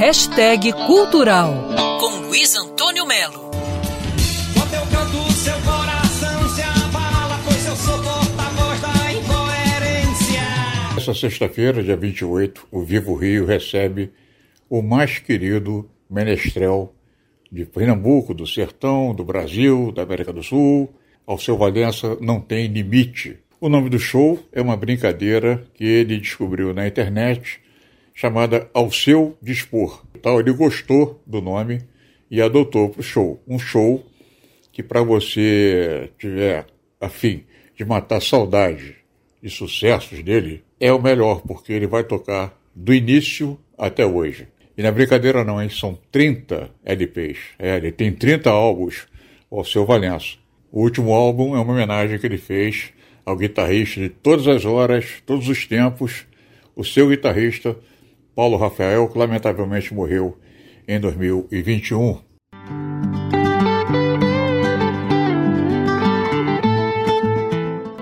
Hashtag Cultural, com Luiz Antônio Melo. Quando eu canto, seu coração se abala, pois eu sou porta-voz da incoerência. Essa sexta-feira, dia 28, o Vivo Rio recebe o mais querido menestrel de Pernambuco, do Sertão, do Brasil, da América do Sul. Ao seu Valença não tem limite. O nome do show é uma brincadeira que ele descobriu na internet chamada Ao Seu Dispor. Então, ele gostou do nome e adotou para o show. Um show que, para você tiver afim de matar saudade de sucessos dele, é o melhor, porque ele vai tocar do início até hoje. E na brincadeira não, hein? São 30 LPs. É, ele tem 30 álbuns ao seu Valença. O último álbum é uma homenagem que ele fez ao guitarrista de todas as horas, todos os tempos, o seu guitarrista, Paulo Rafael, que lamentavelmente morreu em 2021.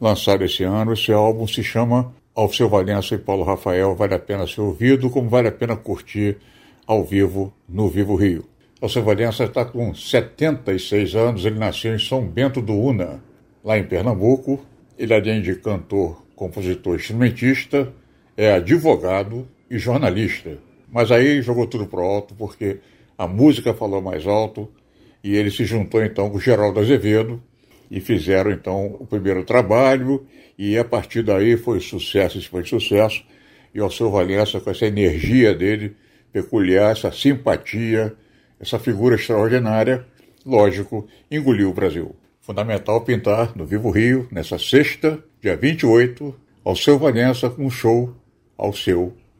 Lançado esse ano, esse álbum se chama Ao Seu Valença e Paulo Rafael. Vale a pena ser ouvido, como vale a pena curtir ao vivo no Vivo Rio. Ao Seu Valença está com 76 anos, ele nasceu em São Bento do Una, lá em Pernambuco, ele, além de cantor, compositor, instrumentista, é advogado e jornalista. Mas aí jogou tudo pro alto porque a música falou mais alto e ele se juntou então com Geraldo Azevedo e fizeram então o primeiro trabalho e a partir daí foi sucesso, isso foi sucesso e ao seu Valença com essa energia dele peculiar, essa simpatia, essa figura extraordinária, lógico, engoliu o Brasil. Fundamental pintar no Vivo Rio, nessa sexta, dia 28, ao seu Valença, com um show ao seu